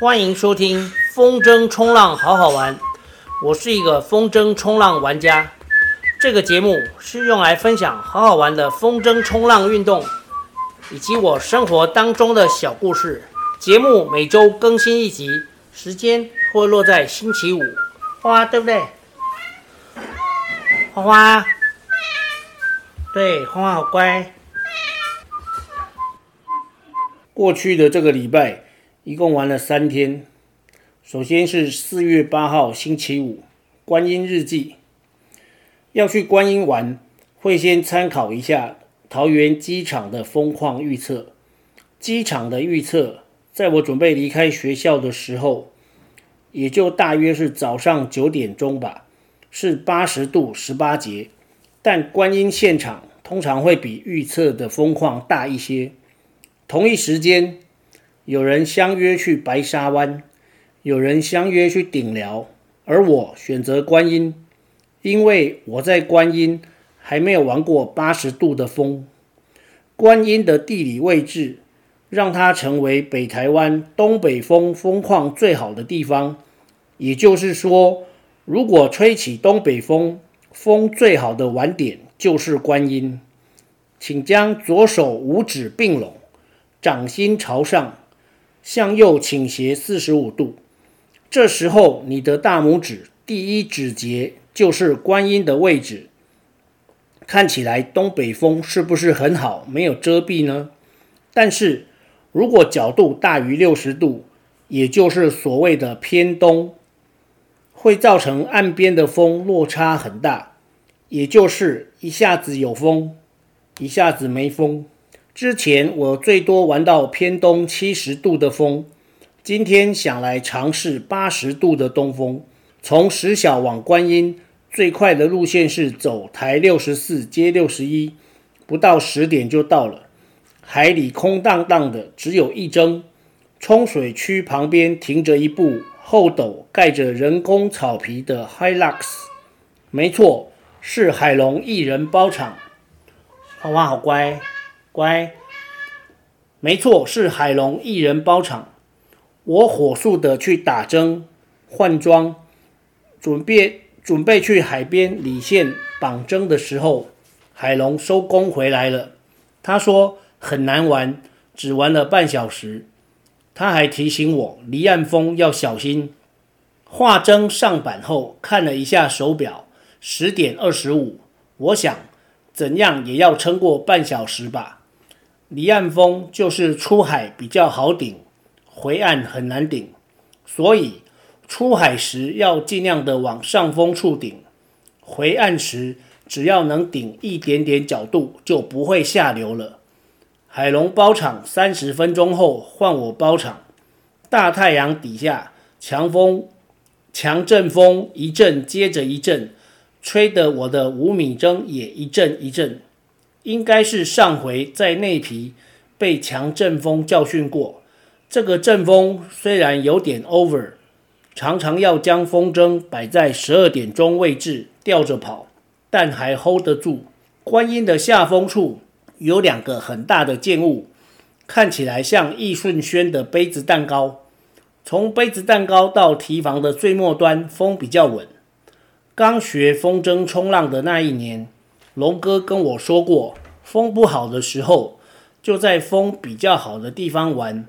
欢迎收听风筝冲浪好好玩，我是一个风筝冲浪玩家。这个节目是用来分享好好玩的风筝冲浪运动，以及我生活当中的小故事。节目每周更新一集，时间会落在星期五。花花对不对？花花，对，花花好乖。过去的这个礼拜，一共玩了三天。首先是四月八号星期五，观音日记。要去观音玩，会先参考一下桃园机场的风况预测。机场的预测，在我准备离开学校的时候，也就大约是早上九点钟吧，是八十度十八节。但观音现场通常会比预测的风况大一些。同一时间，有人相约去白沙湾，有人相约去顶寮，而我选择观音，因为我在观音还没有玩过八十度的风。观音的地理位置让它成为北台湾东北风风况最好的地方，也就是说，如果吹起东北风，风最好的玩点就是观音。请将左手五指并拢。掌心朝上，向右倾斜四十五度。这时候，你的大拇指第一指节就是观音的位置。看起来东北风是不是很好？没有遮蔽呢？但是如果角度大于六十度，也就是所谓的偏东，会造成岸边的风落差很大，也就是一下子有风，一下子没风。之前我最多玩到偏东七十度的风，今天想来尝试八十度的东风。从石小往观音最快的路线是走台六十四接六十一，不到十点就到了。海里空荡荡的，只有一筝。冲水区旁边停着一部后斗盖着人工草皮的 Hilux，没错，是海龙一人包场。花花好乖。乖，没错，是海龙一人包场。我火速的去打针、换装，准备准备去海边理线绑针的时候，海龙收工回来了。他说很难玩，只玩了半小时。他还提醒我离岸风要小心。画针上板后，看了一下手表，十点二十五。我想，怎样也要撑过半小时吧。离岸风就是出海比较好顶，回岸很难顶，所以出海时要尽量的往上风处顶，回岸时只要能顶一点点角度就不会下流了。海龙包场三十分钟后换我包场，大太阳底下强风强阵风一阵接着一阵，吹得我的五米筝也一阵一阵。应该是上回在内皮被强阵风教训过。这个阵风虽然有点 over，常常要将风筝摆在十二点钟位置吊着跑，但还 hold 得住。观音的下风处有两个很大的建物，看起来像易顺轩的杯子蛋糕。从杯子蛋糕到提防的最末端，风比较稳。刚学风筝冲浪的那一年。龙哥跟我说过，风不好的时候，就在风比较好的地方玩。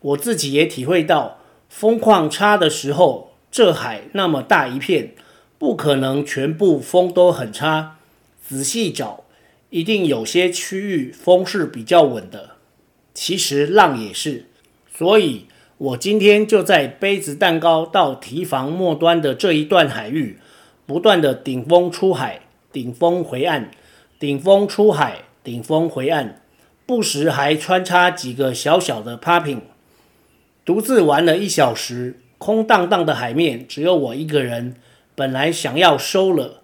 我自己也体会到，风况差的时候，这海那么大一片，不可能全部风都很差。仔细找，一定有些区域风是比较稳的。其实浪也是，所以我今天就在杯子蛋糕到提防末端的这一段海域，不断的顶风出海。顶峰回岸，顶峰出海，顶峰回岸，不时还穿插几个小小的 popping。独自玩了一小时，空荡荡的海面只有我一个人。本来想要收了，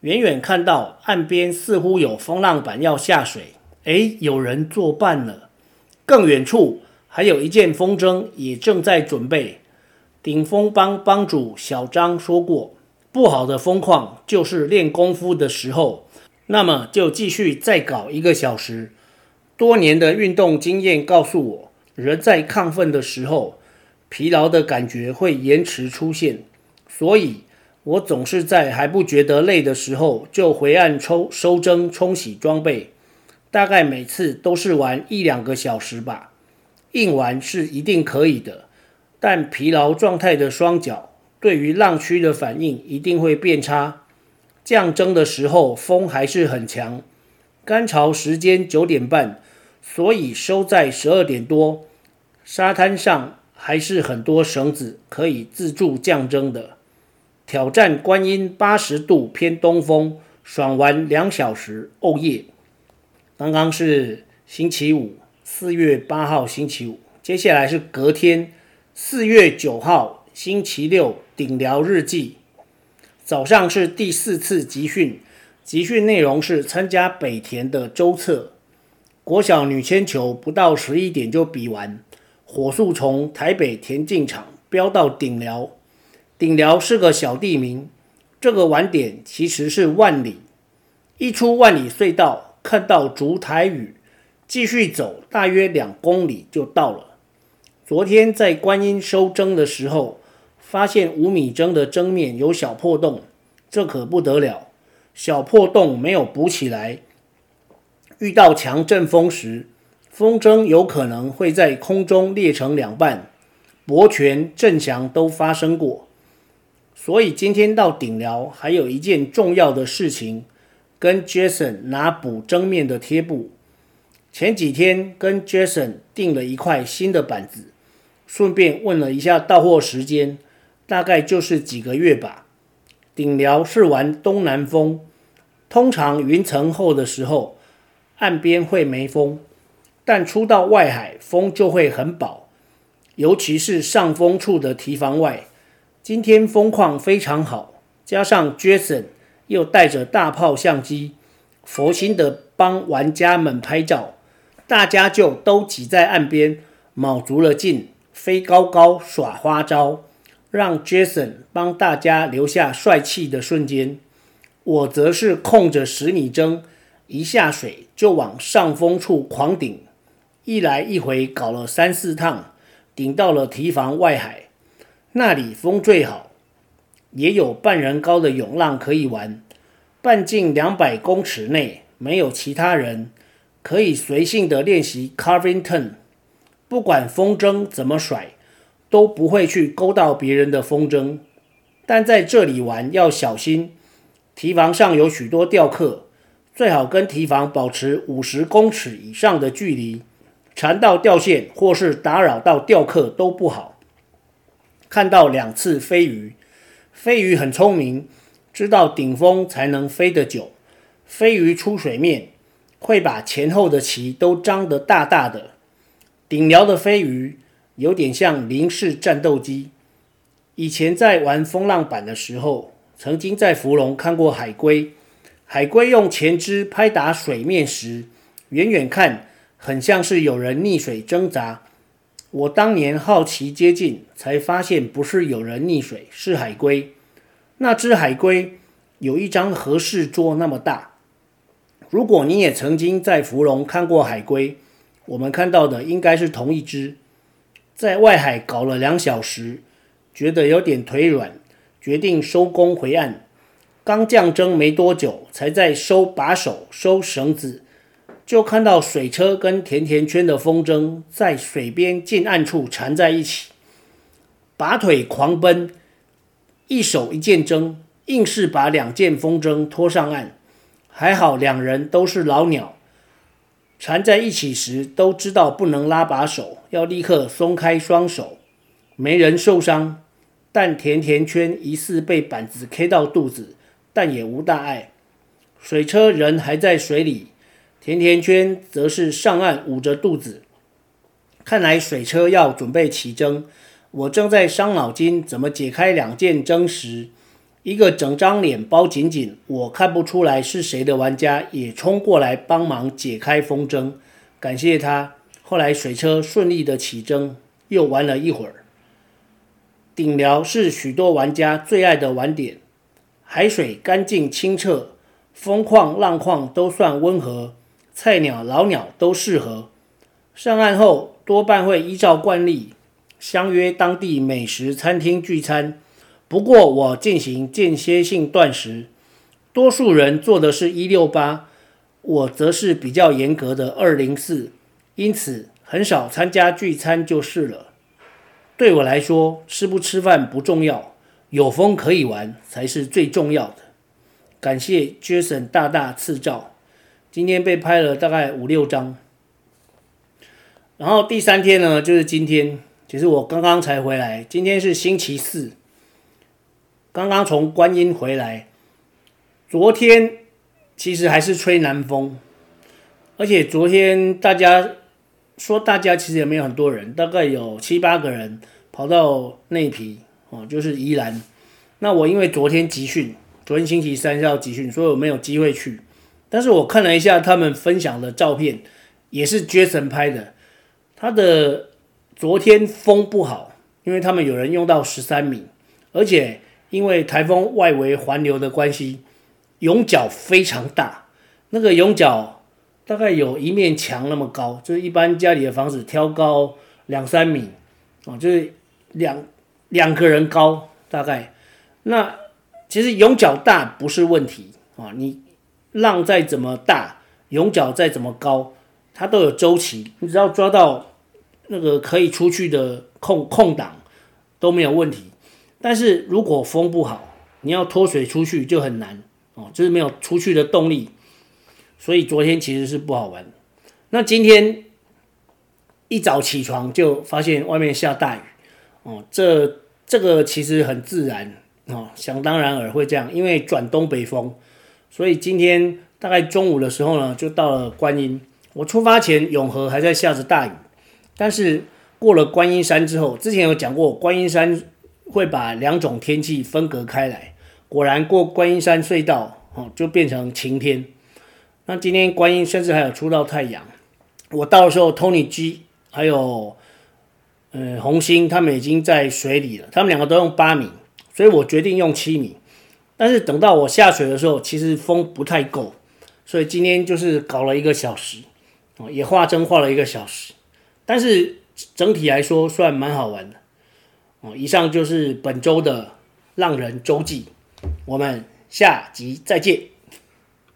远远看到岸边似乎有风浪板要下水，诶，有人作伴了。更远处还有一件风筝也正在准备。顶峰帮帮主小张说过。不好的风况就是练功夫的时候，那么就继续再搞一个小时。多年的运动经验告诉我，人在亢奋的时候，疲劳的感觉会延迟出现，所以我总是在还不觉得累的时候就回岸抽收针冲洗装备，大概每次都是玩一两个小时吧。硬玩是一定可以的，但疲劳状态的双脚对于浪区的反应一定会变差。降针的时候风还是很强，干潮时间九点半，所以收在十二点多，沙滩上还是很多绳子可以自助降针的。挑战观音八十度偏东风，爽玩两小时，哦耶！刚刚是星期五。四月八号星期五，接下来是隔天四月九号星期六顶寮日记。早上是第四次集训，集训内容是参加北田的周测。国小女铅球不到十一点就比完，火速从台北田径场飙到顶寮。顶寮是个小地名，这个晚点其实是万里。一出万里隧道，看到竹台屿。继续走，大约两公里就到了。昨天在观音收针的时候，发现五米针的针面有小破洞，这可不得了。小破洞没有补起来，遇到强阵风时，风筝有可能会在空中裂成两半，驳旋、震响都发生过。所以今天到顶寮还有一件重要的事情，跟 Jason 拿补针面的贴布。前几天跟 Jason 订了一块新的板子，顺便问了一下到货时间，大概就是几个月吧。顶寮是玩东南风，通常云层厚的时候，岸边会没风，但出到外海风就会很饱，尤其是上风处的堤防外。今天风况非常好，加上 Jason 又带着大炮相机，佛心的帮玩家们拍照。大家就都挤在岸边，卯足了劲，飞高高耍花招，让 Jason 帮大家留下帅气的瞬间。我则是控着十米针，一下水就往上风处狂顶，一来一回搞了三四趟，顶到了堤防外海，那里风最好，也有半人高的涌浪可以玩，半径两百公尺内没有其他人。可以随性的练习 carving turn，不管风筝怎么甩，都不会去勾到别人的风筝。但在这里玩要小心，堤防上有许多钓客，最好跟堤防保持五十公尺以上的距离，缠到钓线或是打扰到钓客都不好。看到两次飞鱼，飞鱼很聪明，知道顶风才能飞得久，飞鱼出水面。会把前后的鳍都张得大大的。顶寮的飞鱼有点像零式战斗机。以前在玩风浪板的时候，曾经在福隆看过海龟。海龟用前肢拍打水面时，远远看很像是有人溺水挣扎。我当年好奇接近，才发现不是有人溺水，是海龟。那只海龟有一张合适桌那么大。如果你也曾经在福隆看过海龟，我们看到的应该是同一只。在外海搞了两小时，觉得有点腿软，决定收工回岸。刚降针没多久，才在收把手、收绳子，就看到水车跟甜甜圈的风筝在水边近岸处缠在一起，拔腿狂奔，一手一件针，硬是把两件风筝拖上岸。还好两人都是老鸟，缠在一起时都知道不能拉把手，要立刻松开双手，没人受伤。但甜甜圈疑似被板子 K 到肚子，但也无大碍。水车人还在水里，甜甜圈则是上岸捂着肚子。看来水车要准备起针，我正在伤脑筋怎么解开两件争时。一个整张脸包紧紧，我看不出来是谁的玩家也冲过来帮忙解开风筝，感谢他。后来水车顺利的起针，又玩了一会儿。顶寮是许多玩家最爱的玩点，海水干净清澈，风况浪况都算温和，菜鸟老鸟都适合。上岸后多半会依照惯例相约当地美食餐厅聚餐。不过我进行间歇性断食，多数人做的是一六八，我则是比较严格的二零四，因此很少参加聚餐就是了。对我来说，吃不吃饭不重要，有风可以玩才是最重要的。感谢 Jason 大大赐照，今天被拍了大概五六张。然后第三天呢，就是今天，其实我刚刚才回来，今天是星期四，刚刚从观音回来。昨天其实还是吹南风，而且昨天大家说大家其实也没有很多人，大概有七八个人跑到内皮哦，就是宜兰。那我因为昨天集训，昨天星期三要集训，所以我没有机会去。但是我看了一下他们分享的照片，也是绝尘拍的。他的昨天风不好，因为他们有人用到十三米，而且因为台风外围环流的关系，涌角非常大。那个涌角大概有一面墙那么高，就是一般家里的房子挑高两三米，哦，就是两两个人高大概。那其实涌角大不是问题啊，你浪再怎么大，涌角再怎么高，它都有周期，你只要抓到。那个可以出去的空空档都没有问题，但是如果风不好，你要脱水出去就很难哦，就是没有出去的动力，所以昨天其实是不好玩。那今天一早起床就发现外面下大雨哦，这这个其实很自然哦，想当然而会这样，因为转东北风，所以今天大概中午的时候呢，就到了观音。我出发前永和还在下着大雨。但是过了观音山之后，之前有讲过，观音山会把两种天气分隔开来。果然过观音山隧道，哦，就变成晴天。那今天观音甚至还有出到太阳。我到时候，Tony G 还有呃红星他们已经在水里了，他们两个都用八米，所以我决定用七米。但是等到我下水的时候，其实风不太够，所以今天就是搞了一个小时，哦，也画针画了一个小时。但是整体来说算蛮好玩的哦。以上就是本周的浪人周记，我们下集再见。